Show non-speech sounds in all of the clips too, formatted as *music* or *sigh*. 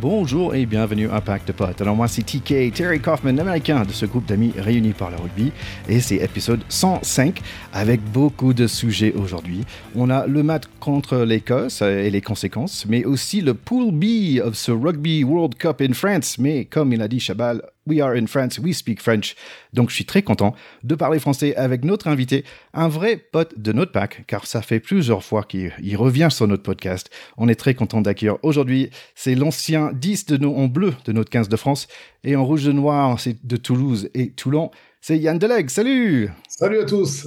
Bonjour et bienvenue à Pack de Potes. Alors moi c'est TK, Terry Kaufman, américain de ce groupe d'amis réunis par le rugby et c'est épisode 105 avec beaucoup de sujets aujourd'hui. On a le match contre l'Écosse et les conséquences, mais aussi le Pool B of ce Rugby World Cup in France. Mais comme il a dit Chabal, We are in France, we speak French. Donc je suis très content de parler français avec notre invité, un vrai pote de notre pack, car ça fait plusieurs fois qu'il revient sur notre podcast. On est très content d'accueillir aujourd'hui, c'est l'ancien 10 de nos en bleu de notre 15 de France, et en rouge de noir, c'est de Toulouse et Toulon. C'est Yann Deleg, salut Salut à tous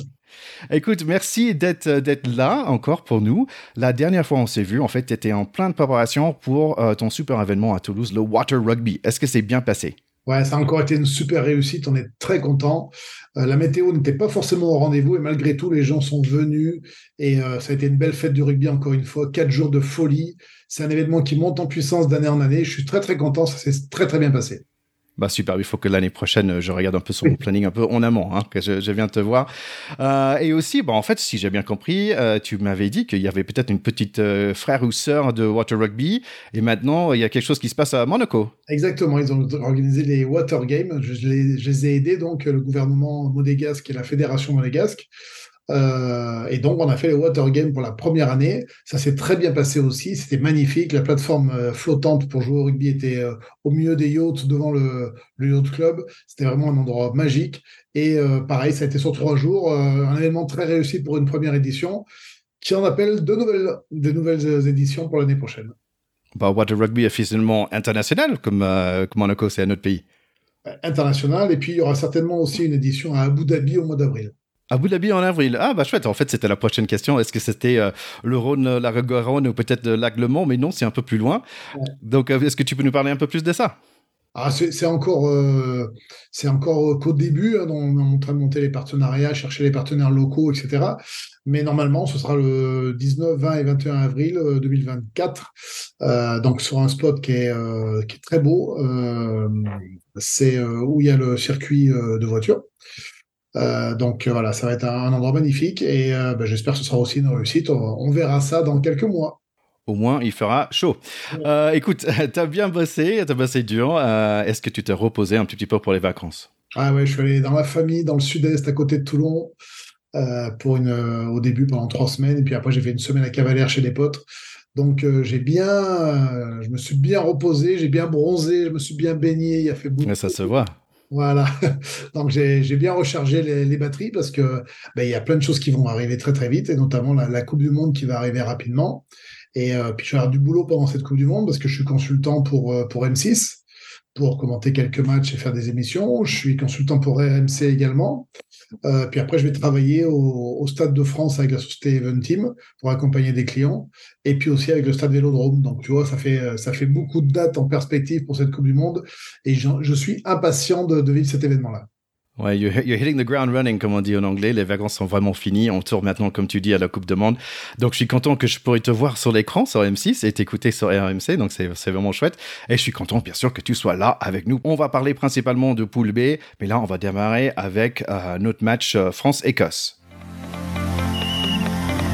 Écoute, merci d'être d'être là encore pour nous. La dernière fois on s'est vu, en fait, tu étais en pleine préparation pour euh, ton super événement à Toulouse, le Water Rugby. Est-ce que c'est bien passé? Ouais, ça a encore été une super réussite. On est très content. Euh, la météo n'était pas forcément au rendez-vous et malgré tout, les gens sont venus et euh, ça a été une belle fête du rugby encore une fois. Quatre jours de folie. C'est un événement qui monte en puissance d'année en année. Je suis très très content. Ça s'est très très bien passé. Bah super, il faut que l'année prochaine, je regarde un peu son planning un peu en amont, hein, que je, je, viens te voir. Euh, et aussi, bah, en fait, si j'ai bien compris, euh, tu m'avais dit qu'il y avait peut-être une petite euh, frère ou sœur de Water Rugby, et maintenant, il y a quelque chose qui se passe à Monaco. Exactement, ils ont organisé les Water Games, je, je, les, je les, ai aidés, donc le gouvernement monégasque et la fédération monégasque. Euh, et donc, on a fait les Water Games pour la première année. Ça s'est très bien passé aussi. C'était magnifique. La plateforme euh, flottante pour jouer au rugby était euh, au milieu des yachts devant le, le Yacht Club. C'était vraiment un endroit magique. Et pareil, ça a été sur trois jours. Un événement très réussi pour une première édition qui en appelle de nouvelles, de nouvelles éditions pour l'année prochaine. Bah, Water Rugby est finalement international, comme, comme Monaco, c'est un autre pays. International. Et puis, il y aura certainement aussi une édition à Abu Dhabi au mois d'avril. Abu Dhabi en avril. Ah bah chouette. En fait, c'était la prochaine question. Est-ce que c'était euh, le Rhône, la Garonne ou peut-être lac Le Mans? Mais non, c'est un peu plus loin. Ouais. Donc, euh, est-ce que tu peux nous parler un peu plus de ça? Ah, c'est encore, euh, c'est encore qu'au début, hein, on est en train de monter les partenariats, chercher les partenaires locaux, etc. Mais normalement, ce sera le 19, 20 et 21 avril 2024. Euh, donc sur un spot qui est, euh, qui est très beau. c'est où il y a le circuit de voiture. Euh, donc voilà, ça va être un, endroit magnifique et euh, ben, j'espère que ce sera aussi une réussite. On, on, verra ça dans quelques mois. Au moins, il fera chaud. Ouais. Euh, écoute, *laughs* tu as bien bossé, tu as bossé dur. Euh, est-ce que tu t'es reposé un petit peu pour les vacances? Ah ouais, je suis allé dans ma famille, dans le sud-est, à côté de Toulon, euh, pour une, au début pendant trois semaines, et puis après j'ai fait une semaine à Cavalère chez des potes. Donc j'ai bien, je me suis bien reposé, j'ai bien bronzé, je me suis bien baigné. Il a fait beaucoup. Mais ça se voit. Voilà. *laughs* Donc j'ai bien rechargé les, batteries parce que ben, il y a plein de choses qui vont arriver très très vite et notamment la, Coupe du Monde qui va arriver rapidement. Et euh, puis je vais avoir du boulot pendant cette Coupe du Monde parce que je suis consultant pour pour M6 pour commenter quelques matchs et faire des émissions. Je suis consultant pour RMC également. Euh, puis après, je vais travailler au, Stade de France avec la société Event Team pour accompagner des clients, et puis aussi avec le Stade Vélodrome. Donc, tu vois, ça fait ça fait beaucoup de dates en perspective pour cette Coupe du Monde, et je, suis impatient de, de vivre cet événement-là. Ouais, you're, hitting the ground running, comme on dit en anglais. Les vacances sont vraiment finies. On tourne maintenant, comme tu dis, à la Coupe de Monde. Donc, je suis content que je pourrais te voir sur l'écran, sur M6, et t'écouter sur RMC. Donc, c'est vraiment chouette. Et je suis content, bien sûr, que tu sois là avec nous. On va parler principalement de Poule B, mais là, on va démarrer avec euh, notre match euh, France-Écosse.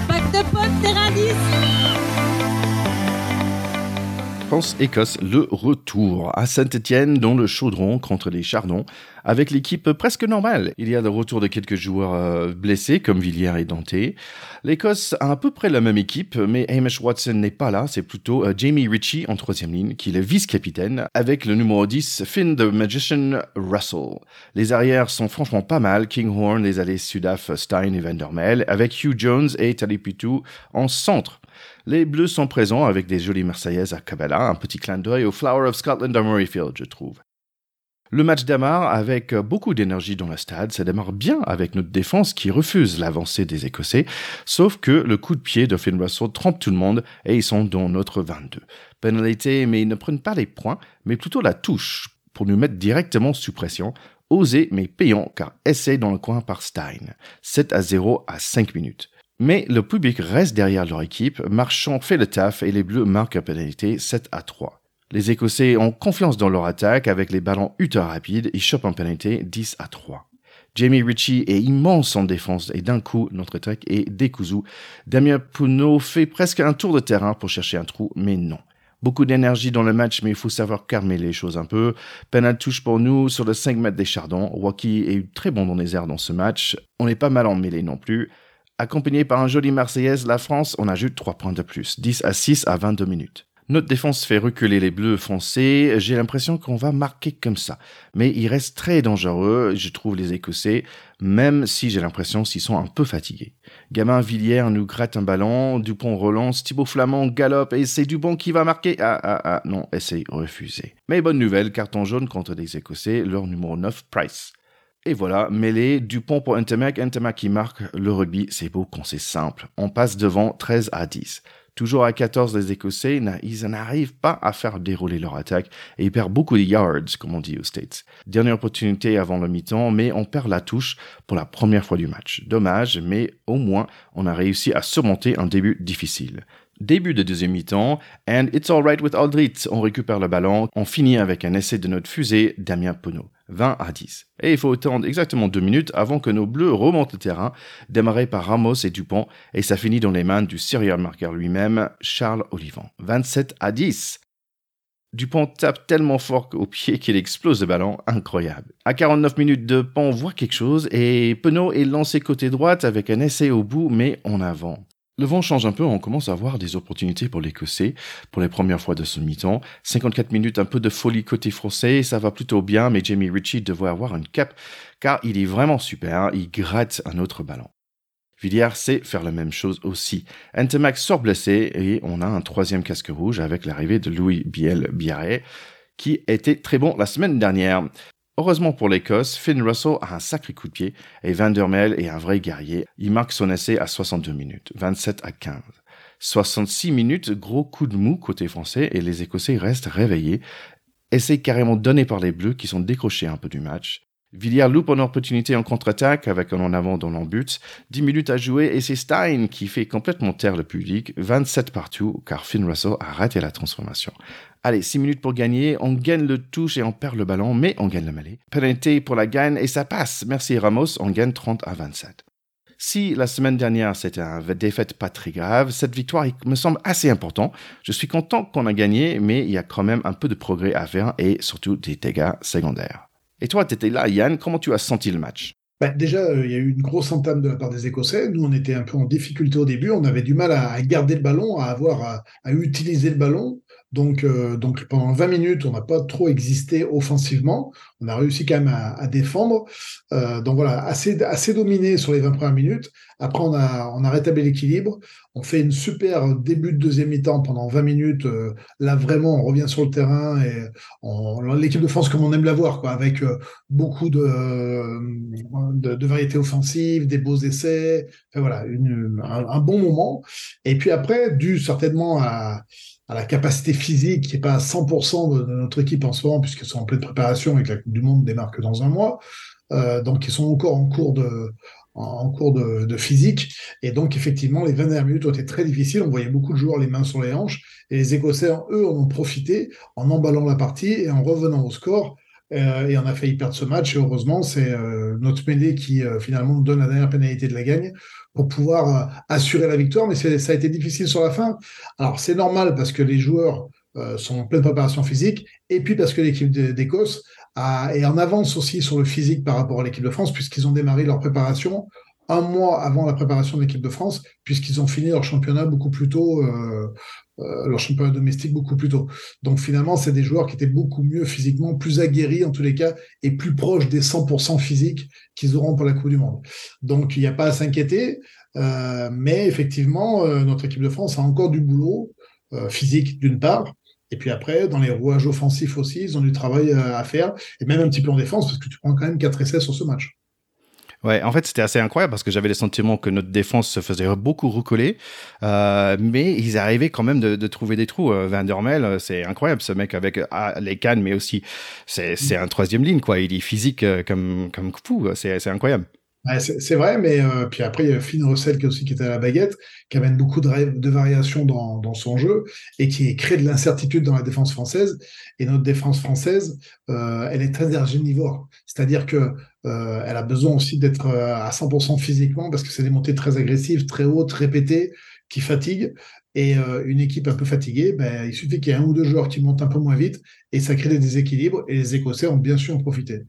Pack de potes, terrain 10 France-Écosse, le retour à Saint-Etienne dans le chaudron contre les Chardons, avec l'équipe presque normale. Il y a le retour de quelques joueurs euh, blessés, comme Villiers et Dante. L'Écosse a à peu près la même équipe, mais Hamish Watson n'est pas là, c'est plutôt euh, Jamie Ritchie en troisième ligne, qui est le vice-capitaine, avec le numéro 10, Finn the Magician Russell. Les arrières sont franchement pas mal, Kinghorn, les allées Sudaf, Stein et Vandermel, avec Hugh Jones et Talipitu en centre. Les Bleus sont présents avec des jolies Marseillaises à Cabela, un petit clin d'œil au Flower of Scotland à Murrayfield, je trouve. Le match démarre avec beaucoup d'énergie dans le stade. Ça démarre bien avec notre défense qui refuse l'avancée des Écossais, sauf que le coup de pied de Finn Russell trompe tout le monde et ils sont dans notre 22. Pénalité, mais ils ne prennent pas les points, mais plutôt la touche pour nous mettre directement sous pression. Osé mais payant car essai dans le coin par Stein. 7 à 0 à 5 minutes. Mais le public reste derrière leur équipe, Marchand fait le taf et les Bleus marquent à pénalité 7 à 3. Les Écossais ont confiance dans leur attaque avec les ballons ultra rapides et chopent en pénalité 10 à 3. Jamie Ritchie est immense en défense et d'un coup, notre attaque est décousue. Damien Pounot fait presque un tour de terrain pour chercher un trou, mais non. Beaucoup d'énergie dans le match, mais il faut savoir calmer les choses un peu. Penal touche pour nous sur le 5 mètres des Chardons. Waki est très bon dans les airs dans ce match. On n'est pas mal en mêlée non plus. Accompagné par un joli Marseillaise, la France, on ajoute 3 points de plus, 10 à 6 à 22 minutes. Notre défense fait reculer les bleus foncés. J'ai l'impression qu'on va marquer comme ça. Mais il reste très dangereux, je trouve, les Écossais, même si j'ai l'impression qu'ils sont un peu fatigués. Gamin Villiers nous gratte un ballon, Dupont relance, Thibaut Flamand galope et c'est Dupont qui va marquer. Ah, ah, ah, non, essai refusé. Mais bonne nouvelle, carton jaune contre les Écossais, leur numéro 9, Price. Et voilà, mêlé, Dupont pour Ntamak, Ntamak qui marque. Le rugby, c'est beau quand c'est simple. On passe devant 13 à 10. Toujours à 14, les Écossais, ils n'arrivent pas à faire dérouler leur attaque et ils perdent beaucoup de yards, comme on dit aux States. Dernière opportunité avant le mi-temps, mais on perd la touche pour la première fois du match. Dommage, mais au moins, on a réussi à surmonter un début difficile. Début de deuxième mi-temps, and it's alright with Aldrit. On récupère le ballon, on finit avec un essai de notre fusée, Damien Penaud. 20 à 10. Et il faut attendre exactement deux minutes avant que nos bleus remontent le terrain, démarré par Ramos et Dupont, et ça finit dans les mains du serial marqueur lui-même, Charles Olivant. 27 à 10. Dupont tape tellement fort au pied qu'il explose le ballon, incroyable. À 49 minutes de pont, on voit quelque chose et Penaud est lancé côté droite avec un essai au bout, mais en avant. Le vent change un peu, on commence à avoir des opportunités pour l'Écossais pour les premières fois de ce mi-temps. 54 minutes, un peu de folie côté français, ça va plutôt bien, mais Jamie Ritchie devrait avoir une cape car il est vraiment super, il gratte un autre ballon. Villiers sait faire la même chose aussi. Entemac sort blessé et on a un troisième casque rouge avec l'arrivée de Louis Biel Biarré qui était très bon la semaine dernière. Heureusement pour l'Écosse, Finn Russell a un sacré coup de pied et Van der Mel est un vrai guerrier. Il marque son essai à 62 minutes, 27 à 15. 66 minutes, gros coup de mou côté français et les Écossais restent réveillés. Essai carrément donné par les Bleus qui sont décrochés un peu du match. Villiers loupe une opportunité en contre-attaque avec un en avant dans l'embut. 10 minutes à jouer et c'est Stein qui fait complètement taire le public. 27 partout car Finn Russell a raté la transformation. Allez, 6 minutes pour gagner, on gagne le touche et on perd le ballon, mais on gagne le mêlée. Penalty pour la gagne et ça passe. Merci Ramos, on gagne 30 à 27. Si la semaine dernière c'était une défaite pas très grave, cette victoire me semble assez importante. Je suis content qu'on a gagné, mais il y a quand même un peu de progrès à faire et surtout des dégâts secondaires. Et toi, tu étais là, Yann, comment tu as senti le match? Bah, déjà, euh, il y a eu une grosse entame de la part des Écossais. Nous, on était un peu en difficulté au début. On avait du mal à, garder le ballon, à avoir à utiliser le ballon. Donc, euh, donc pendant 20 minutes, on n'a pas trop existé offensivement. On a réussi quand même à, défendre. Euh, donc voilà, assez, assez dominé sur les 20 premières minutes. Après, on a, on a rétabli l'équilibre. On fait une super début de deuxième mi-temps pendant 20 minutes. Euh, là, vraiment, on revient sur le terrain et l'équipe de France comme on aime la voir, quoi, avec beaucoup de, de, de variétés offensives, des beaux essais. Voilà, un bon moment. Et puis après, dû certainement à à la capacité physique qui n'est pas à 100% de, notre équipe en ce moment, puisqu'ils sont en pleine préparation et que la Coupe du Monde démarre dans un mois. Euh, donc, ils sont encore en cours de, en cours de, de, physique. Et donc, effectivement, les 20 dernières minutes ont été très difficiles. On voyait beaucoup de joueurs les mains sur les hanches. Et les Écossais, eux, en ont profité en emballant la partie et en revenant au score. Euh, et on a failli perdre ce match. Et heureusement, c'est euh, notre mêlée qui euh, finalement nous donne la dernière pénalité de la gagne pour pouvoir assurer la victoire. Mais ça a été difficile sur la fin. Alors c'est normal parce que les joueurs sont en pleine préparation physique et puis parce que l'équipe d'Écosse est en avance aussi sur le physique par rapport à l'équipe de France puisqu'ils ont démarré leur préparation un mois avant la préparation de l'équipe de France, puisqu'ils ont fini leur championnat beaucoup plus tôt, leur championnat domestique beaucoup plus tôt. Donc finalement, c'est des joueurs qui étaient beaucoup mieux physiquement, plus aguerris en tous les cas, et plus proches des 100% physiques qu'ils auront pour la Coupe du Monde. Donc il n'y a pas à s'inquiéter, euh, mais effectivement, notre équipe de France a encore du boulot physique d'une part, et puis après, dans les rouages offensifs aussi, ils ont du travail à faire, et même un petit peu en défense, parce que tu prends quand même 4 essais sur ce match. Ouais, en fait, c'était assez incroyable parce que j'avais le sentiment que notre défense se faisait beaucoup recoller, euh, mais ils arrivaient quand même de, de trouver des trous. Euh, Van der Mel, euh, c'est incroyable, ce mec avec ah, les cannes, mais aussi c'est un troisième ligne quoi. Il est physique euh, comme comme fou, c'est incroyable. C'est vrai, mais euh, puis après, il y a Finn Russell qui, aussi, qui était à la baguette, qui amène beaucoup de, variations dans, son jeu et qui crée de l'incertitude dans la défense française. Et notre défense française, euh, elle est très énergénivore. C'est-à-dire que euh, elle a besoin aussi d'être à 100% physiquement parce que c'est des montées très agressives, très hautes, répétées, qui fatiguent. Et une équipe un peu fatiguée, ben, il suffit qu'il y ait un ou deux joueurs qui montent un peu moins vite et ça crée des déséquilibres. Et les Écossais ont bien sûr en profité.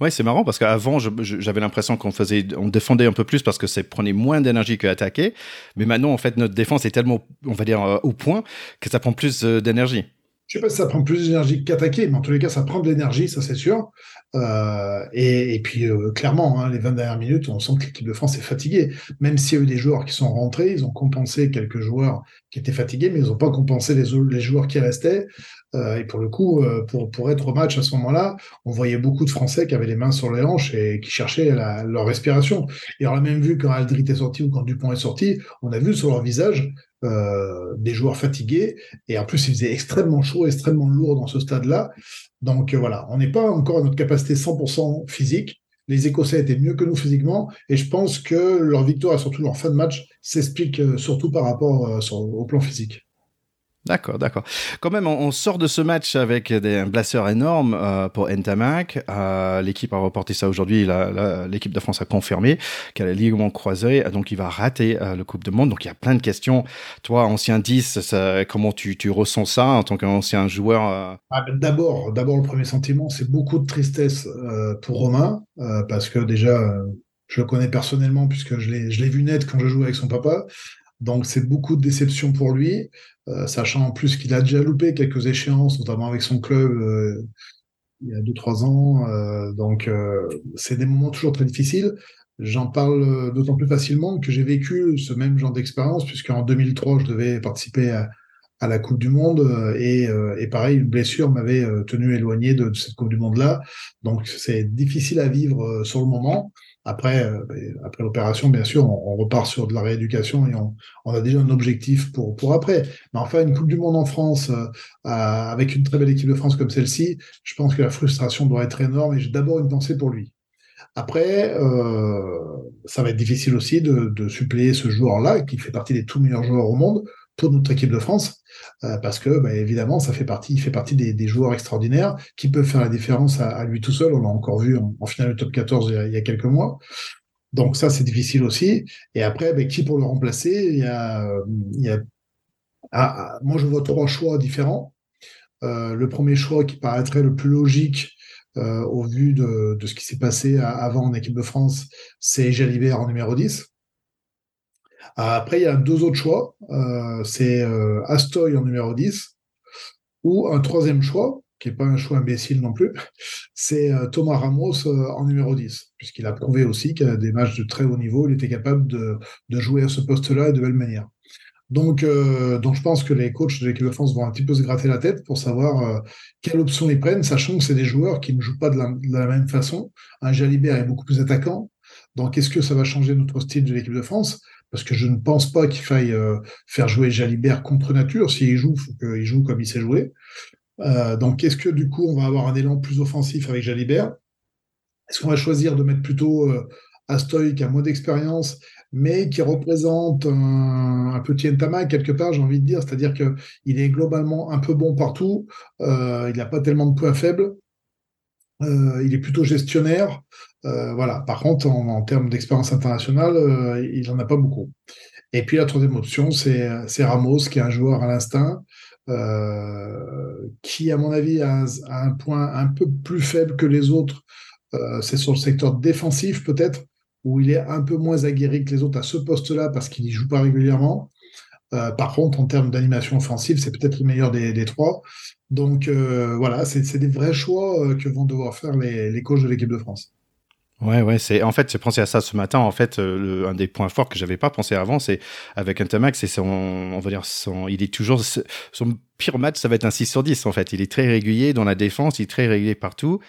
Ouais, c'est marrant parce qu'avant, j'avais l'impression qu'on faisait, on défendait un peu plus parce que ça prenait moins d'énergie que attaquer. Mais maintenant, en fait, notre défense est tellement, on va dire, au point que ça prend plus d'énergie. Je sais pas si ça prend plus d'énergie qu'attaquer, mais en tous les cas, ça prend de l'énergie, ça c'est sûr. Euh, et, puis, euh, clairement, hein, les 20 dernières minutes, on sent que l'équipe de France est fatiguée. Même s'il y a eu des joueurs qui sont rentrés, ils ont compensé quelques joueurs qui étaient fatigués, mais ils n'ont pas compensé les, joueurs qui restaient. Euh, et pour le coup, pour, être au match à ce moment-là, on voyait beaucoup de Français qui avaient les mains sur les hanches et qui cherchaient leur respiration. Et on a même vu quand Aldrit est sorti ou quand Dupont est sorti, on a vu sur leur visage euh, des joueurs fatigués. Et en plus, il faisait extrêmement chaud, extrêmement lourd dans ce stade-là. Donc euh, voilà, on n'est pas encore à notre capacité 100% physique. Les Écossais étaient mieux que nous physiquement. Et je pense que leur victoire surtout leur fin de match s'explique euh, surtout par rapport au plan physique. D'accord, d'accord. Quand même, on, sort de ce match avec des, un blesseur énorme euh, pour Ntamak. Euh, l'équipe a reporté ça aujourd'hui. L'équipe de France a confirmé qu'elle a ligament croisé, donc il va rater euh, le Coupe du Monde. Donc il y a plein de questions. Toi, ancien 10, comment tu, tu, ressens ça en tant qu'ancien joueur ah, ben, D'abord, d'abord le premier sentiment, c'est beaucoup de tristesse pour Romain, parce que déjà, je le connais personnellement puisque je l'ai vu naître quand je jouais avec son papa. Donc c'est beaucoup de déception pour lui, euh, sachant en plus qu'il a déjà loupé quelques échéances, notamment avec son club euh, il y a 2-3 ans. Euh, donc c'est des moments toujours très difficiles. J'en parle d'autant plus facilement que j'ai vécu ce même genre d'expérience, puisqu'en 2003, je devais participer à, la Coupe du Monde et, et pareil, une blessure m'avait tenu éloigné de, cette Coupe du Monde-là. Donc c'est difficile à vivre sur le moment. Après, euh, ben, après l'opération, bien sûr, on, repart sur de la rééducation et on, a déjà un objectif pour, pour après. Mais enfin, une Coupe du Monde en France, euh, avec une très belle équipe de France comme celle-ci, je pense que la frustration doit être énorme et j'ai d'abord une pensée pour lui. Après, euh, ça va être difficile aussi de, de suppléer ce joueur-là, qui fait partie des tout meilleurs joueurs au monde, pour notre équipe de France, euh, parce que bah, évidemment, ça fait partie, il fait partie des, joueurs extraordinaires qui peuvent faire la différence à, lui tout seul. On l'a encore vu en, finale du top 14 il y, a, quelques mois. Donc ça, c'est difficile aussi. Et après, bah, qui pour le remplacer Il y a, ah, ah, moi, je vois trois choix différents. Euh, le premier choix qui paraîtrait le plus logique euh, au vu de, de ce qui s'est passé avant en équipe de France, c'est Jalibert en numéro 10. Après, il y a deux autres choix. Euh, c'est euh, Astoy en numéro 10 ou un troisième choix, qui n'est pas un choix imbécile non plus, *laughs* c'est euh, Thomas Ramos en numéro 10, puisqu'il a prouvé aussi qu'à des matchs de très haut niveau, il était capable de, jouer à ce poste-là de belle manière. Donc, donc, je pense que les coachs de l'équipe de France vont un petit peu se gratter la tête pour savoir quelle option ils prennent, sachant que c'est des joueurs qui ne jouent pas de la, même façon. Un Jalibert est beaucoup plus attaquant. Donc, est-ce que ça va changer notre style de l'équipe de France? Parce que je ne pense pas qu'il faille euh, faire jouer Jalibert contre nature. S'il joue, il faut qu'il joue comme il sait jouer. Euh, donc, est-ce que du coup, on va avoir un élan plus offensif avec Jalibert? Est-ce qu'on va choisir de mettre plutôt euh, Astoy qui a moins d'expérience, mais qui représente un, petit Ntama quelque part, j'ai envie de dire, c'est-à-dire qu'il est globalement un peu bon partout, il n'a pas tellement de points faibles, il est plutôt gestionnaire. Euh, voilà. Par contre, en, termes d'expérience internationale, euh, il n'en a pas beaucoup. Et puis la troisième option, c'est Ramos, qui est un joueur à l'instinct, euh, qui, à mon avis, a, un point un peu plus faible que les autres. c'est sur le secteur défensif, peut-être, où il est un peu moins aguerri que les autres à ce poste-là parce qu'il n'y joue pas régulièrement. par contre, en termes d'animation offensive, c'est peut-être le meilleur des, trois. Donc voilà, c'est des vrais choix que vont devoir faire les, coachs de l'équipe de France. Ouais, ouais, c'est en fait, j'ai pensé à ça ce matin. En fait, euh, un des points forts que j'avais pas pensé avant, c'est avec Intamax, c'est son, on va dire, son, il est toujours son pire match, ça va être un 6 sur 10 en fait. Il est très régulier dans la défense, il est très régulier partout.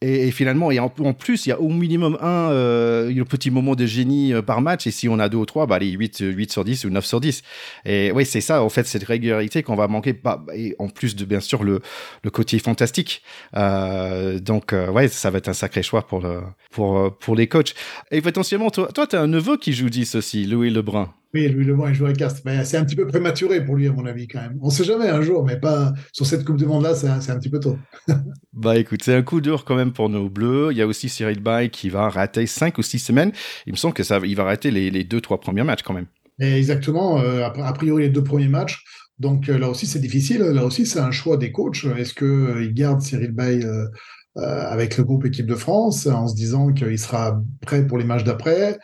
Et, finalement, et en, plus, il y a au minimum un euh, petit moment de génie euh, par match. Et si on a deux ou trois, bah, allez, 8, 8 sur 10 ou 9 sur 10. Et oui, c'est ça, en fait, cette régularité qu'on va manquer. Bah, et en plus de, bien sûr, le, le côté fantastique. Euh, donc, euh, ouais, ça va être un sacré choix pour, le, pour, pour les coachs. Et potentiellement, toi tu as un neveu qui joue 10 aussi, Louis Lebrun. Oui, Louis Lebrun, il joue à Castres. C'est un petit peu prématuré pour lui, à mon avis, quand même. On ne sait jamais un jour, mais pas sur cette Coupe du Monde-là, c'est un, un, petit peu tôt. *laughs* bah écoute, c'est un coup dur quand même pour nos Bleus. Il y a aussi Cyril Bay qui va rater 5 ou 6 semaines. Il me semble que ça, il va rater les, les deux, trois premiers matchs quand même. exactement. a priori, les deux premiers matchs. Donc là aussi, c'est difficile. Là aussi, c'est un choix des coachs. Est-ce qu'ils gardent Cyril Bay avec le groupe équipe de France en se disant qu'il sera prêt pour les matchs d'après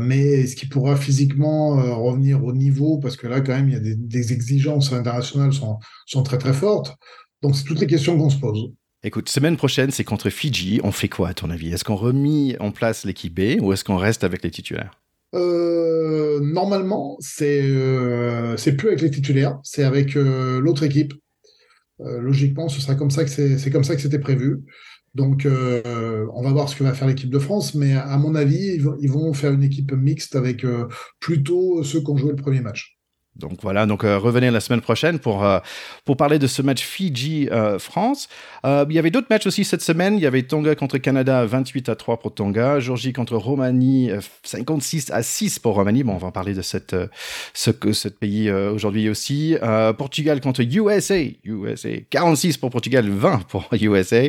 mais est-ce qu'il pourra physiquement revenir au niveau? Parce que là, quand même, il y a des, exigences internationales sont, sont très très fortes. Donc, c'est toutes les questions qu'on se pose. Écoute, semaine prochaine, c'est contre Fidji. On fait quoi, à ton avis? Est-ce qu'on remet en place l'équipe B ou est-ce qu'on reste avec les titulaires? Euh, Normalement, c'est euh, c'est plus avec les titulaires, c'est avec euh, l'autre équipe. logiquement, ce sera comme ça que c'est comme ça que c'était prévu. Donc, on va voir ce que va faire l'équipe de France, mais à mon avis, ils vont faire une équipe mixte avec plutôt ceux qui ont joué le premier match. Donc voilà, donc euh, revenez la semaine prochaine pour, euh, pour parler de ce match Fidji-France. Euh, il y avait d'autres matchs aussi cette semaine. Il y avait Tonga contre Canada, 28 à 3 pour Tonga. Georgie contre Roumanie, 56 à 6 pour Roumanie. Bon, on va en parler de cette, ce, ce pays aujourd'hui aussi. Portugal contre USA, USA, 46 pour Portugal, 20 pour *laughs* USA.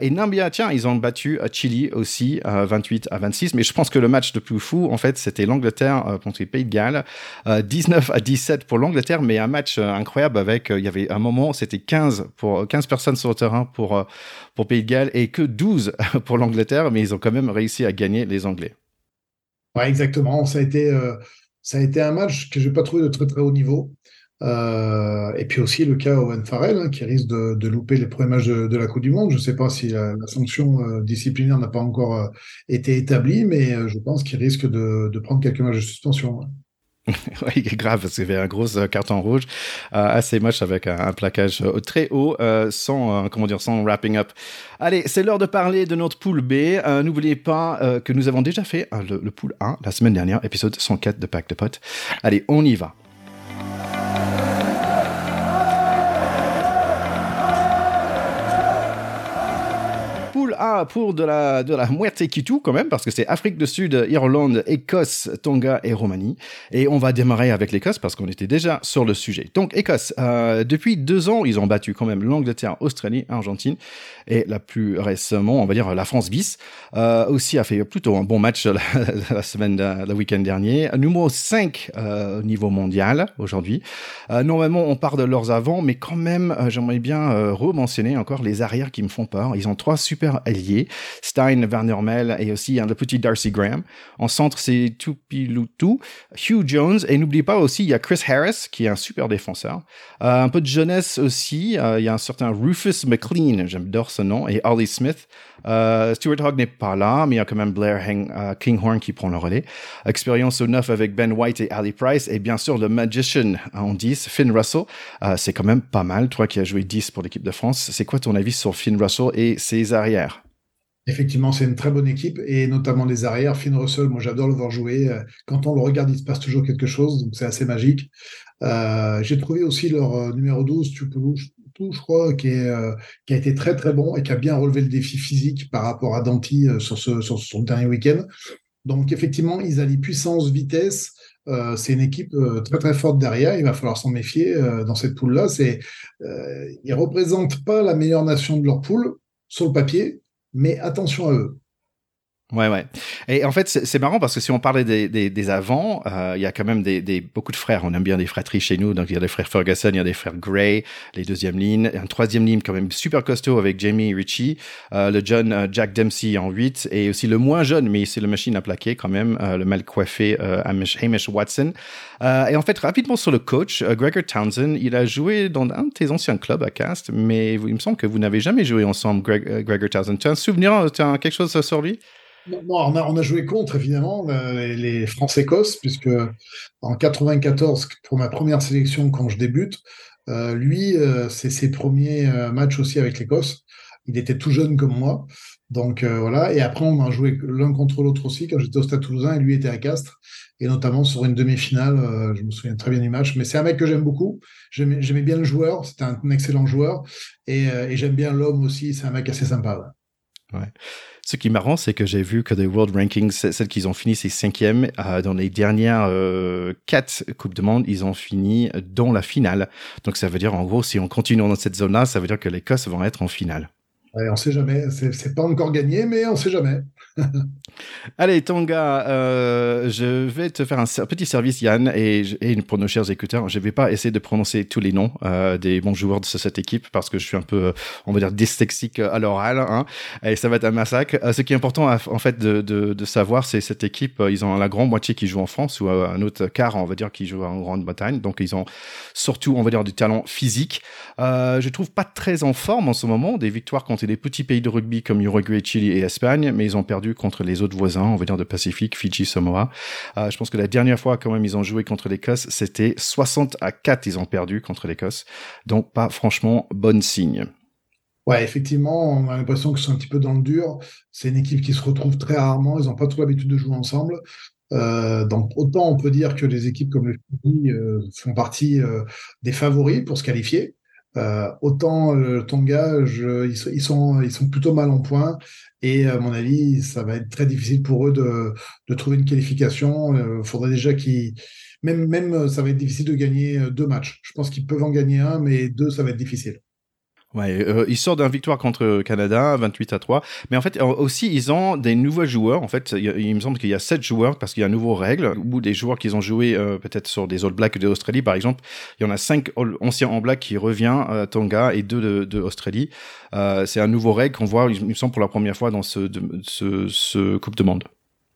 et Nambia, tiens, ils ont battu Chili aussi, 28 à 26. Mais je pense que le match le plus fou, en fait, c'était l'Angleterre contre le Pays de Galles, 19 à 17 pour l'Angleterre, mais un match euh, incroyable avec, euh, il y avait un moment, c'était 15, pour, 15 personnes sur le terrain pour, euh, pour Pays de Galles et que 12 *laughs* pour l'Angleterre, mais ils ont quand même réussi à gagner les Anglais. Exactement. Ça a été, ça a été un match que je n'ai pas trouvé de très très haut niveau. et puis aussi le cas Owen Farrell, hein, qui risque de, louper les premiers matchs de, la Coupe du Monde. Je ne sais pas si la, sanction disciplinaire n'a pas encore été établie, mais je pense qu'il risque de, prendre quelques matchs de suspension. *laughs* oui, grave, parce qu'il y avait un gros euh, carton rouge euh, assez moche avec un, plaquage euh, très haut, sans, comment dire, sans wrapping up. Allez, c'est l'heure de parler de notre pool B. N'oubliez pas que nous avons déjà fait le, le, pool 1 la semaine dernière, épisode 104 de Pack de Potes. Allez, on y va. Pour de la, de la qui tout quand même, parce que c'est Afrique du Sud, Irlande, Écosse, Tonga et Roumanie. Et on va démarrer avec l'Écosse parce qu'on était déjà sur le sujet. Donc Écosse, euh, depuis deux ans, ils ont battu quand même l'Angleterre, Australie, Argentine et la plus récemment, on va dire la France bis, euh, aussi a fait plutôt un bon match la, *laughs* semaine, le week-end dernier. Numéro 5 euh, au niveau mondial aujourd'hui. normalement, on part de leurs avants, mais quand même, j'aimerais bien re-mentionner encore les arrières qui me font peur. Ils ont trois super Stein, Werner et aussi le petit Darcy Graham. En centre, c'est Tupilutu, Hugh Jones, et n'oublie pas aussi, il y a Chris Harris, qui est un super défenseur. Euh, un peu de jeunesse aussi, euh, il y a un certain Rufus McLean, j'adore ce nom, et Ollie Smith. Euh, Stuart Hogg n'est pas là, mais il y a quand même Blair Kinghorn qui prend le relais. Expérience au neuf avec Ben White et Ali Price, et bien sûr le Magician en 10, Finn Russell. c'est quand même pas mal, toi qui as joué 10 pour l'équipe de France. C'est quoi ton avis sur Finn Russell et ses arrières? Effectivement, c'est une très bonne équipe et notamment les arrières. Finn Russell, moi j'adore le voir jouer. Euh, quand on le regarde, il se passe toujours quelque chose, donc c'est assez magique. Euh, j'ai trouvé aussi leur euh, numéro 12, tout, je crois, qui, est, qui a été très très bon et qui a bien relevé le défi physique par rapport à Danti sur, ce, son dernier week-end. Donc effectivement, ils allient puissance, vitesse. c'est une équipe très très forte derrière. Il va falloir s'en méfier dans cette poule-là. C'est, ils représentent pas la meilleure nation de leur poule sur le papier, mais attention à eux. Ouais, ouais. Et en fait, c'est marrant parce que si on parlait des, des, des avants, euh, il y a quand même des, des, beaucoup de frères. On aime bien des fratries chez nous. Donc, il y a des frères Ferguson, il y a des frères Gray, les deuxièmes lignes. Un troisième ligne quand même super costaud avec Jamie Ritchie, euh, le jeune euh, Jack Dempsey en 8 et aussi le moins jeune, mais c'est le machine à plaquer quand même, euh, le mal coiffé Hamish, Watson. et en fait, rapidement sur le coach, Gregor Townsend, il a joué dans un de tes anciens clubs à Cast, mais il me semble que vous n'avez jamais joué ensemble, Greg, Gregor Townsend. Tu as un souvenir, tu as quelque chose sur lui? On a, joué contre, évidemment, les, les France-Écosse, puisque en 94, pour ma première sélection, quand je débute, euh, lui, euh, c'est ses premiers euh, matchs aussi avec l'Écosse. Il était tout jeune comme moi. Donc voilà. Et après, on a joué l'un contre l'autre aussi quand j'étais au Stade Toulousain et lui était à Castres. Et notamment sur une demi-finale, je me souviens très bien du match. Mais c'est un mec que j'aime beaucoup. J'aimais bien le joueur. C'était un, excellent joueur. Et j'aime bien l'homme aussi. C'est un mec assez sympa. Ce qui est marrant, c'est que j'ai vu que des World Rankings, celles qu'ils ont fini, c'est cinquième. Euh, dans les dernières euh, quatre Coupes de Monde, ils ont fini dans la finale. Donc ça veut dire, en gros, si on continue dans cette zone-là, ça veut dire que l'Écosse vont être en finale. On sait jamais. C'est pas encore gagné, mais on sait jamais. *laughs* Allez, Tonga, euh, je vais te faire un petit service, Yann, et, pour nos chers écouteurs, je ne vais pas essayer de prononcer tous les noms euh, des bons joueurs de cette équipe parce que je suis un peu, on va dire, dyslexique à l'oral, hein, et ça va être un massacre. Euh, ce qui est important, en fait, de, savoir, c'est cette équipe, ils ont la grande moitié qui joue en France ou un autre quart, on va dire, qui joue en Grande-Bretagne. Donc, ils ont surtout, on va dire, du talent physique. je trouve pas très en forme en ce moment, des victoires contre des petits pays de rugby comme Uruguay, Chili et Espagne, mais ils ont perdu contre les autres voisins, on va dire de Pacifique, Fidji, Samoa. Euh, je pense que la dernière fois quand même ils ont joué contre l'Écosse, c'était 60 à 4 ils ont perdu contre l'Écosse. Donc pas franchement bon signe. Ouais, effectivement, on a l'impression qu'ils sont un petit peu dans le dur. C'est une équipe qui se retrouve très rarement. Ils n'ont pas trop l'habitude de jouer ensemble. Euh, donc autant on peut dire que les équipes comme le Fidji euh, font partie des favoris pour se qualifier. Autant le Tonga, ils, sont, plutôt mal en point et à mon avis, ça va être très difficile pour eux de, trouver une qualification. Il euh, faudrait déjà qu'ils... Même, même, ça va être difficile de gagner euh, deux matchs. Je pense qu'ils peuvent en gagner un, mais deux, ça va être difficile. Ouais, euh, ils sortent d'une victoire contre Canada, 28 à 3. Mais en fait, aussi, ils ont des nouveaux joueurs. En fait, il, me semble qu'il y a sept joueurs parce qu'il y a une nouvelle règle. Ou des joueurs qui ont joué euh, peut-être sur des All Blacks d'Australie, par exemple. Il y en a cinq anciens All Blacks qui reviennent à Tonga et deux de, de. Euh, c'est un nouveau règle qu'on voit, il me semble, pour la première fois dans ce, ce, ce Coupe de Monde.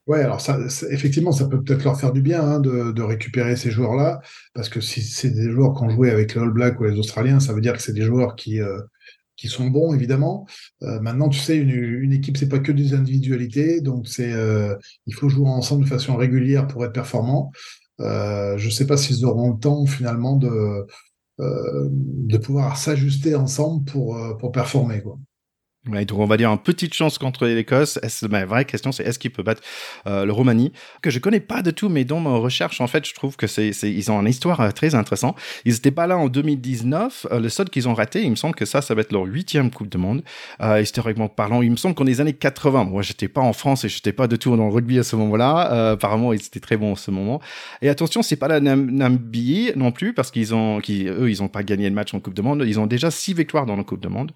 Ouais, alors ça, effectivement, ça peut peut-être leur faire du bien hein, de, de, récupérer ces joueurs-là, parce que si c'est des joueurs qui ont joué avec les All Blacks ou les Australiens, ça veut dire que c'est des joueurs qui euh, qui sont bons évidemment. Euh, maintenant, tu sais, une, une équipe, c'est pas que des individualités, donc c'est euh, il faut jouer ensemble de façon régulière pour être performant. Euh, je sais pas s'ils auront le temps finalement de de pouvoir s'ajuster ensemble pour pour performer quoi. Ouais, donc on va dire une petite chance contre l'Écosse. Ma vraie question, c'est est-ce qu'il peut battre euh, le Roumanie que je connais pas de tout, mais dans ma recherche, en fait, je trouve que c'est, ils ont une histoire euh, très intéressante. Ils étaient pas là en 2019. Euh, le seul qu'ils ont raté, il me semble que ça, ça va être leur huitième Coupe du Monde. Historiquement parlant, il me semble qu'en les années 80, moi, j'étais pas en France et j'étais pas de tout dans le rugby à ce moment-là. Apparemment, ils étaient très bons en ce moment. Et attention, c'est pas la Namibie non plus parce qu'ils ont, eux, ils ont pas gagné le match en Coupe du Monde. Ils ont déjà six victoires dans la Coupe du Monde,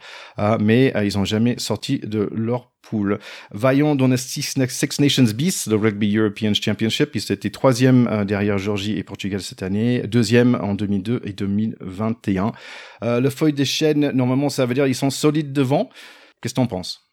mais ils ont jamais jamais sortis de leur poule. Vaillant dans le Six, Nations Beast, le Rugby European Championship, ils étaient troisième euh, derrière Georgie et Portugal cette année, deuxième en 2002 et 2021. Euh, le feuille des chaînes, normalement, ça veut dire ils sont solides devant. Qu'est-ce que t'en penses?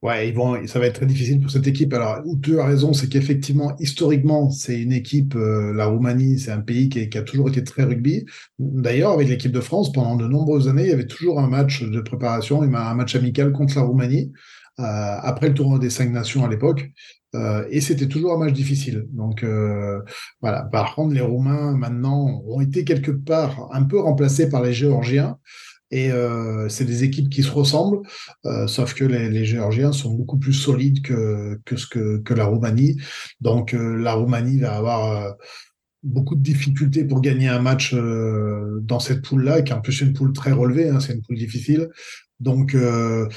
Ouais, ils vont, ça va être très difficile pour cette équipe. Alors, où tu as raison, c'est qu'effectivement, historiquement, c'est une équipe, euh, la Roumanie, c'est un pays qui, a toujours été très rugby. D'ailleurs, avec l'équipe de France, pendant de nombreuses années, il y avait toujours un match de préparation, un match amical contre la Roumanie, euh, après le tournoi des cinq nations à l'époque. Euh, et c'était toujours un match difficile. Donc voilà. Par contre, les Roumains maintenant ont été quelque part un peu remplacés par les Géorgiens. Et euh, c'est des équipes qui se ressemblent, euh, sauf que les, Géorgiens sont beaucoup plus solides que, que, la Roumanie. Donc euh, la Roumanie va avoir beaucoup de difficultés pour gagner un match dans cette poule-là, qui est en plus une poule très relevée, hein, c'est une poule difficile. Donc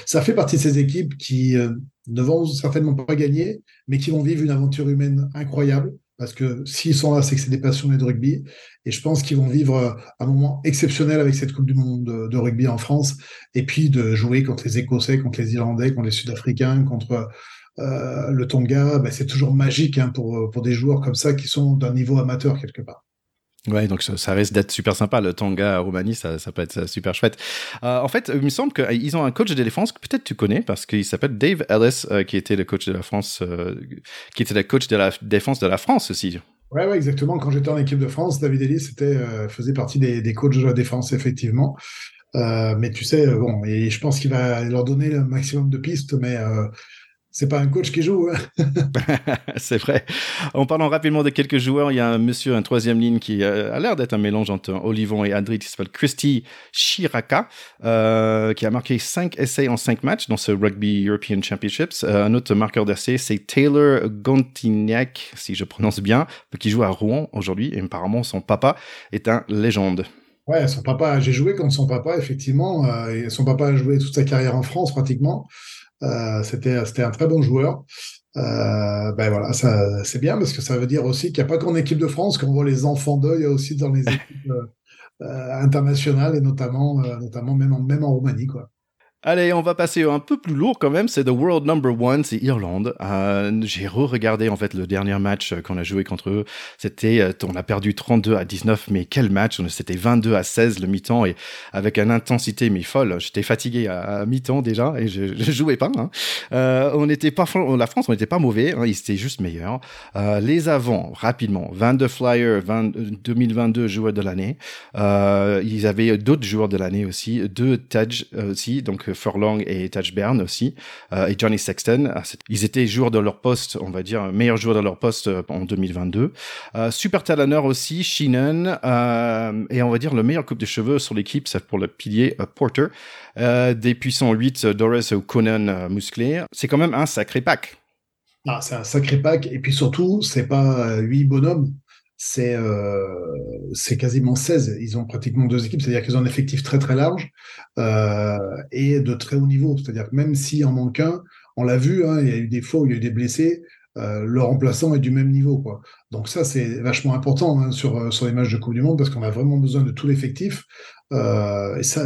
ça fait partie de ces équipes qui ne vont certainement pas gagner, mais qui vont vivre une aventure humaine incroyable parce que s'ils sont là, c'est que c'est des passionnés de rugby. Et je pense qu'ils vont vivre euh, un moment exceptionnel avec cette Coupe du Monde de, rugby en France. Et puis de jouer contre les Écossais, contre les Irlandais, contre les Sud-Africains, contre euh, le Tonga. Ben, c'est toujours magique hein, pour, pour des joueurs comme ça qui sont d'un niveau amateur quelque part. Ouais, donc ça, risque d'être super sympa. Le Tonga à Roumanie, ça, ça peut être super chouette. Euh, en fait, il me semble qu'ils ont un coach de défense que peut-être tu connais parce qu'il s'appelle Dave Ellis, euh, qui était le coach de la France, euh, qui était le coach de la défense de la France aussi. Ouais, exactement. Quand j'étais en équipe de France, David Ellis faisait partie des, des, coachs de la défense, effectivement. mais tu sais, bon, et je pense qu'il va leur donner le maximum de pistes, mais c'est pas un coach qui joue. Hein. *laughs* c'est vrai. En parlant rapidement de quelques joueurs, il y a un monsieur, un troisième ligne qui a l'air d'être un mélange entre Olivon et Adri, qui s'appelle Christy Chiraka, euh, qui a marqué 5 essais en 5 matchs dans ce Rugby European Championships. Euh, un autre marqueur d'essais, c'est Taylor Gontignac, si je prononce bien, qui joue à Rouen aujourd'hui. Et apparemment, son papa est un légende. Ouais, son papa, j'ai joué contre son papa, effectivement. Euh, son papa a joué toute sa carrière en France, pratiquement. Euh, c'était c'était un très bon joueur. Euh, ben voilà, ça c'est bien parce que ça veut dire aussi qu'il n'y a pas qu'en équipe de France qu'on voit les enfants d'œil, il y a aussi dans les *laughs* équipes euh, internationales et notamment notamment même en, même en Roumanie quoi. Allez, on va passer un peu plus lourd quand même. C'est The World Number One, c'est Irlande. Euh, j'ai re-regardé en fait le dernier match qu'on a joué contre eux. C'était, euh, on a perdu 32 à 19, mais quel match C'était 22 à 16 le mi-temps et avec une intensité mais folle. J'étais fatigué à, mi-temps déjà et je, je jouais pas. Hein. Euh, on n'était pas, la France, on n'était pas mauvais. Hein, ils étaient juste meilleurs. Euh, les avants, rapidement, 22 Flyers, 2022 joueurs de l'année. Euh, ils avaient d'autres joueurs de l'année aussi, deux Taj aussi, donc Furlong et Bern aussi, euh, et Johnny Sexton. Ah, ils étaient joueurs de leur poste, on va dire, meilleurs joueurs de leur poste euh, en 2022. Euh, super talonneur aussi, Sheenan, et on va dire le meilleur coupe de cheveux sur l'équipe, c'est pour le pilier Porter. des puissants 8, Doris ou Conan musclé. C'est quand même un sacré pack. Ah, c'est un sacré pack, et puis surtout, c'est pas huit bonhommes, c'est euh, c'est quasiment 16. Ils ont pratiquement deux équipes, c'est-à-dire qu'ils ont un effectif très très large euh, et de très haut niveau. C'est-à-dire que même s'il en manque un, on l'a vu, hein, il y a eu des où il y a eu des blessés, euh, le remplaçant est du même niveau. Donc ça, c'est vachement important hein, sur, sur les matchs de Coupe du Monde parce qu'on a vraiment besoin de tout l'effectif. Euh, et ça,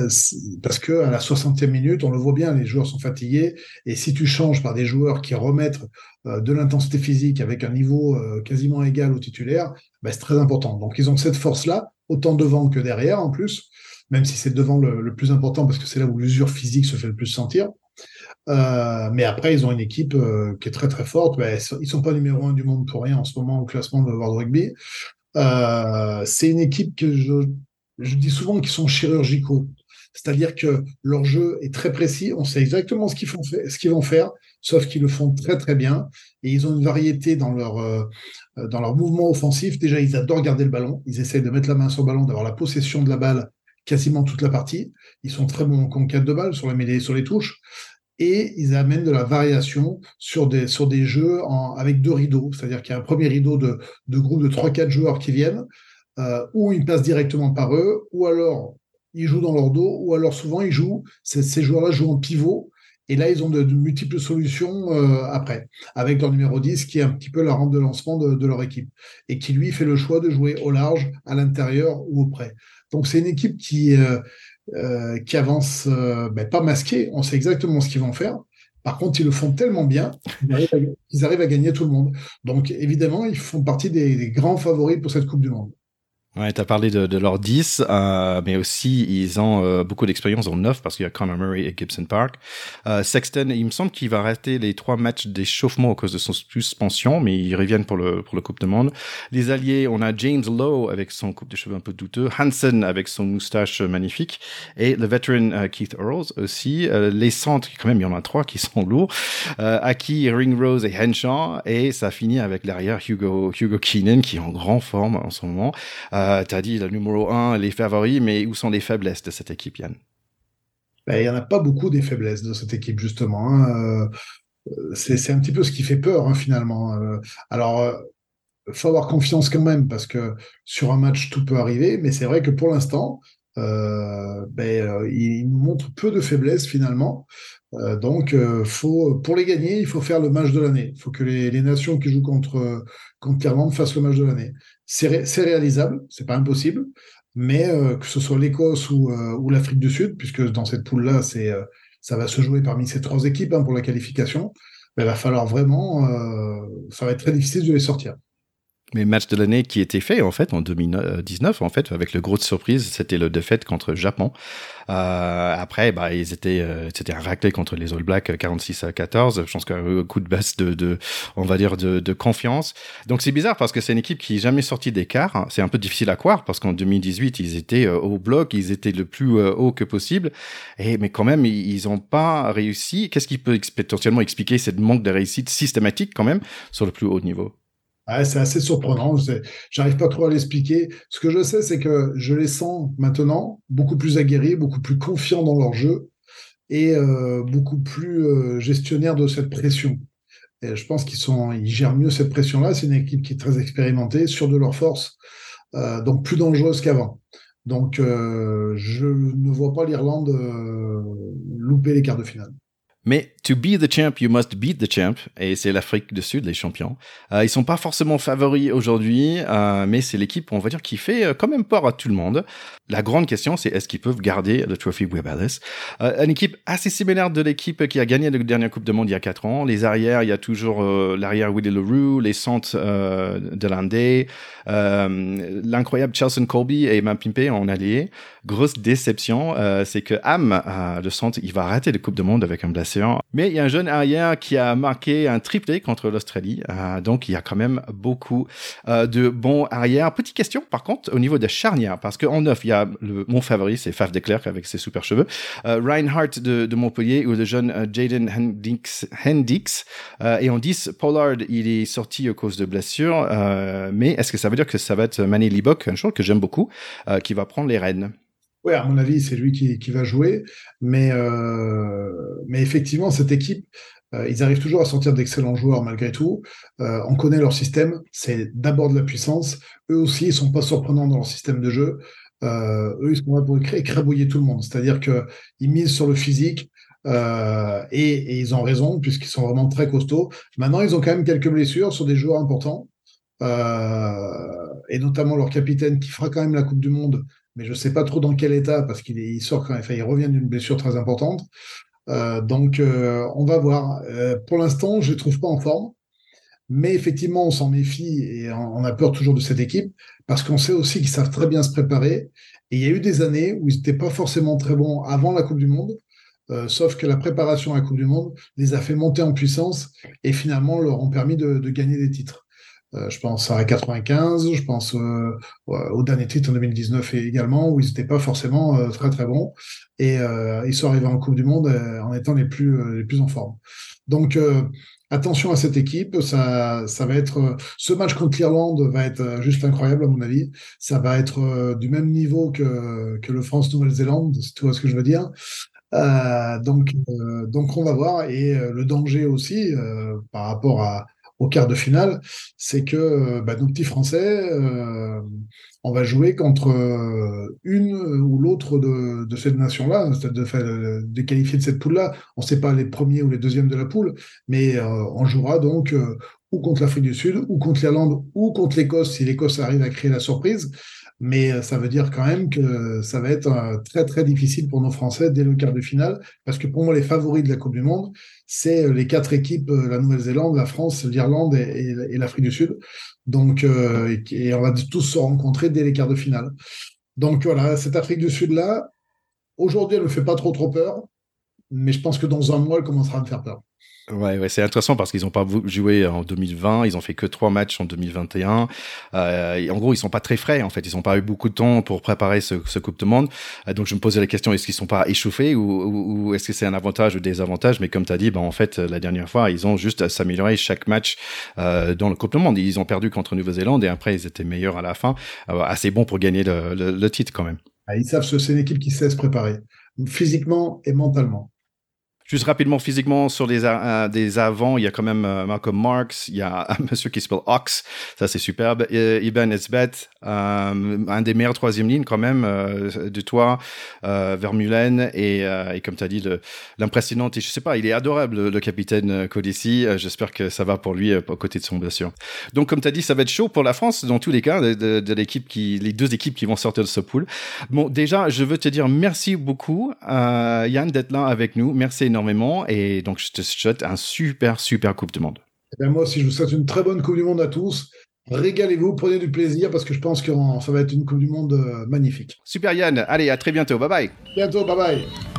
parce que à la 60e minute, on le voit bien, les joueurs sont fatigués. Et si tu changes par des joueurs qui remettent euh, de l'intensité physique avec un niveau euh, quasiment égal au titulaire, bah, c'est très important. Donc ils ont cette force-là, autant devant que derrière en plus, même si c'est devant le, plus important parce que c'est là où l'usure physique se fait le plus sentir. mais après, ils ont une équipe qui est très très forte. Bah, ils sont pas numéro un du monde pour rien en ce moment au classement de World Rugby. c'est une équipe que je je dis souvent qu'ils sont chirurgicaux. C'est-à-dire que leur jeu est très précis, on sait exactement ce qu'ils font, ce vont faire, sauf qu'ils le font très très bien. Et ils ont une variété dans leur euh, dans mouvement offensif. Déjà, ils adorent garder le ballon. Ils essayent de mettre la main sur le ballon, d'avoir la possession de la balle quasiment toute la partie. Ils sont très bons en conquête de balle sur les mêlées, sur les touches. Et ils amènent de la variation sur des, jeux avec deux rideaux. C'est-à-dire qu'il y a un premier rideau de, de groupe de 3-4 joueurs qui viennent euh, ou ils passent directement par eux, ou alors ils jouent dans leur dos, ou alors souvent ils jouent, ces joueurs-là jouent en pivot, et là ils ont de, multiples solutions euh, après, avec leur numéro 10 qui est un petit peu la rampe de lancement de, leur équipe, et qui lui fait le choix de jouer au large, à l'intérieur ou au près. Donc c'est une équipe qui, euh, euh qui avance ben, pas masquée, on sait exactement ce qu'ils vont faire. Par contre, ils le font tellement bien qu'ils arrivent, à gagner tout le monde. Donc, évidemment, ils font partie des grands favoris pour cette Coupe du Monde. Ouais, tu as parlé de, de leurs 10, euh, mais aussi ils ont euh, beaucoup d'expérience en neuf parce qu'il y a Conor Murray et Gibson Park. Euh, Sexton, il me semble qu'il va rater les trois matchs d'échauffement à cause de son suspension, mais ils reviennent pour le pour le Coupe du Monde. Les alliés, on a James Lowe avec son coupe de cheveux un peu douteux, Hansen avec son moustache magnifique, et le veteran euh, Keith Earls aussi. Euh, les centres, quand même, il y en a trois qui sont lourds. Aki, Ringrose et Henshaw, et ça finit avec l'arrière Hugo Hugo Keenan qui est en grande forme en ce moment. Euh, tu as dit le numéro 1, les favoris, mais où sont les faiblesses de cette équipe, Yann? Ben, Il n'y en a pas beaucoup des faiblesses de cette équipe, justement. Hein. Euh, c'est un petit peu ce qui fait peur, hein, finalement. Euh, alors, il faut avoir confiance quand même, parce que sur un match, tout peut arriver, mais c'est vrai que pour l'instant, ben, il nous montre peu de faiblesses, finalement. donc, pour les gagner, il faut faire le match de l'année. Il faut que les, les, nations qui jouent contre, contre l'Irlande fassent le match de l'année. C'est réalisable, c'est pas impossible, mais euh, que ce soit l'Écosse ou, euh, ou l'Afrique du Sud, puisque dans cette poule-là, c'est euh, ça va se jouer parmi ces trois équipes hein, pour la qualification, ben, il va falloir vraiment, ça va être très difficile de les sortir. Mais match de l'année qui était fait en fait en 2019 en fait avec le gros surprise c'était le défaite contre Japon. Euh, après bah ils étaient euh, c'était un raclé contre les All Blacks 46 à 14. Je pense qu'un coup de baisse de, de on va dire de, de confiance. Donc c'est bizarre parce que c'est une équipe qui est jamais sortie d'écart. C'est un peu difficile à croire parce qu'en 2018 ils étaient euh, au bloc, ils étaient le plus euh, haut que possible. Et mais quand même ils ont pas réussi. Qu'est-ce qui peut potentiellement expliquer cette manque de réussite systématique quand même sur le plus haut niveau? C'est assez surprenant. J'arrive pas trop à l'expliquer. Ce que je sais, c'est que je les sens maintenant beaucoup plus aguerris, beaucoup plus confiants dans leur jeu et euh, beaucoup plus euh, gestionnaires de cette pression. Et je pense qu'ils sont, ils gèrent mieux cette pression-là. C'est une équipe qui est très expérimentée, sûre de leur force, euh, donc plus dangereuse qu'avant. Donc, je ne vois pas l'Irlande louper les quarts de finale. Mais to be the champ, you must beat the champ. Et c'est l'Afrique du Sud, les champions. Euh, ils sont pas forcément favoris aujourd'hui, euh, mais c'est l'équipe, on va dire, qui fait euh, quand même peur à tout le monde. La grande question, c'est est-ce qu'ils peuvent garder le Trophy Web Alice euh, Une équipe assez similaire de l'équipe qui a gagné la dernière Coupe du Monde il y a 4 ans. Les arrières, il y a toujours euh, l'arrière Willie Leroux, les centres euh, de l'incroyable Chelsea Colby et Pimpé en allié. Grosse déception, c'est que Ham, le centre, il va rater la Coupe du Monde avec un blessure. Mais il y a un jeune arrière qui a marqué un triplé contre l'Australie. donc il y a quand même beaucoup de bons arrières. Petite question par contre au niveau de charnière, parce qu'en neuf, il y a le, mon favori, c'est Faf de Klerk avec ses super cheveux. Euh, Reinhardt de, de, Montpellier ou le jeune euh, Jaden Hendix. Euh, et en 10, Pollard, il est sorti à cause de blessures. Euh, mais est-ce que ça veut dire que ça va être Manny Libok, un joueur que j'aime beaucoup, euh, qui va prendre les rênes? Oui, à mon avis, c'est lui qui, va jouer. Mais, euh, mais effectivement, cette équipe, euh, ils arrivent toujours à sortir d'excellents joueurs malgré tout. Euh, on connaît leur système, c'est d'abord de la puissance. Eux aussi, ils sont pas surprenants dans leur système de jeu. Eux, ils sont là pour écrabouiller tout le monde. C'est-à-dire qu'ils misent sur le physique et, ils ont raison puisqu'ils sont vraiment très costauds. Maintenant, ils ont quand même quelques blessures sur des joueurs importants. Et notamment leur capitaine qui fera quand même la Coupe du Monde, mais je ne sais pas trop dans quel état parce qu'il il sort quand il revient d'une blessure très importante. Euh, donc, euh, on va voir. Euh, pour l'instant, je ne trouve pas en forme. Mais effectivement, on s'en méfie et on a peur toujours de cette équipe parce qu'on sait aussi qu'ils savent très bien se préparer. Et il y a eu des années où ils n'étaient pas forcément très bons avant la Coupe du Monde, sauf que la préparation à la Coupe du Monde les a fait monter en puissance et finalement leur ont permis de gagner des titres. Euh, je pense à 95, je pense euh, au dernier titre en 2019 également, où ils n'étaient pas forcément euh, très très bons. Et ils sont arrivés en Coupe du Monde en étant les plus, les plus en forme. Donc, attention à cette équipe. Ça, ça va être ce match contre l'Irlande va être juste incroyable à mon avis. Ça va être du même niveau que, que le France-Nouvelle-Zélande, si tu vois ce que je veux dire. Euh, donc, euh, donc on va voir et euh, le danger aussi par rapport à, au quart de finale, c'est que bah, nos petits Français, on va jouer contre une ou l'autre de, cette nation-là, de, de, qualifier de cette poule-là. On ne sait pas les premiers ou les deuxièmes de la poule, mais on jouera donc ou contre l'Afrique du Sud, ou contre l'Irlande, ou contre l'Écosse, si l'Écosse arrive à créer la surprise mais euh, ça veut dire quand même que ça va être euh, très très difficile pour nos Français dès le quart de finale, parce que pour moi les favoris de la Coupe du Monde, c'est euh, les quatre équipes la Nouvelle-Zélande, la France, l'Irlande et, l'Afrique du Sud. Donc et, on va tous se rencontrer dès les quarts de finale. Donc voilà, cette Afrique du Sud là, aujourd'hui elle me fait pas trop trop peur, mais je pense que dans un mois elle commencera à me faire peur. Ouais, ouais c'est intéressant parce qu'ils n'ont pas joué en 2020, ils ont fait que trois matchs en 2021. Euh, en gros, ils sont pas très frais en fait, ils n'ont pas eu beaucoup de temps pour préparer ce, ce Coupe de Monde. Euh, donc je me posais la question est-ce qu'ils sont pas échauffés ou, ou, ou est-ce que c'est un avantage ou désavantage? Mais comme tu as dit, ben en fait la dernière fois, ils ont juste à s'améliorer chaque match euh, dans le Coupe de Monde. Ils ont perdu contre Nouvelle-Zélande et après ils étaient meilleurs à la fin, euh, assez bon pour gagner le, le, le titre quand même. Ah, ils savent que c'est une équipe qui sait se préparer physiquement et mentalement. Juste rapidement, physiquement, sur les euh, des avants, il y a quand même euh, Malcolm Marks, il y a un *laughs* monsieur qui s'appelle Ox, ça c'est superbe, et, Ibn Esbet, euh, un des meilleurs troisième lignes quand même, euh, de toi, euh, Vermulen, et, et comme tu as dit, l'impressionnante, et je sais pas, il est adorable, le, capitaine Codici, j'espère que ça va pour lui, à côté de son blessure. Donc comme tu as dit, ça va être chaud pour la France, dans tous les cas, de l'équipe qui, les deux équipes qui vont sortir de ce pool. Bon, déjà, je veux te dire merci beaucoup, Yann, d'être là avec nous, merci énormément énormément et donc je te souhaite un super, super Coupe du Monde. Et bien moi aussi, je vous souhaite une très bonne Coupe du Monde à tous. Régalez-vous, prenez du plaisir parce que je pense que ça va être une Coupe du Monde euh, magnifique. Super Yann, allez, à très bientôt, bye bye. Bientôt, bye bye.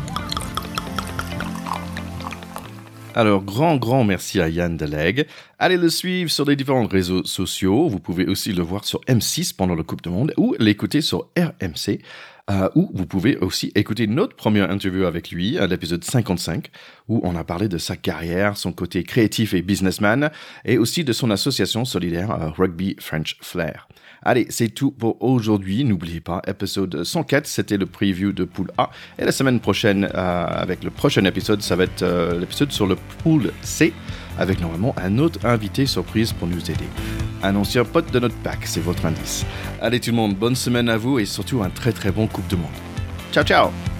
Alors, grand, grand merci à Yann Deleg. Allez le suivre sur les différents réseaux sociaux. Vous pouvez aussi le voir sur M6 pendant le Coupe du Monde ou l'écouter sur RMC. Euh, ou vous pouvez aussi écouter notre première interview avec lui, à l'épisode 55, où on a parlé de sa carrière, son côté créatif et businessman, et aussi de son association solidaire euh, Rugby French Flair. Allez, c'est tout pour aujourd'hui. N'oubliez pas, épisode 104, c'était le preview de Pool A. Et la semaine prochaine, euh, avec le prochain épisode, ça va être euh, l'épisode sur le Pool C, avec normalement un autre invité surprise pour nous aider. Un ancien pote de notre pack, c'est votre indice. Allez tout le monde, bonne semaine à vous et surtout un très très bon Coupe du Monde. Ciao ciao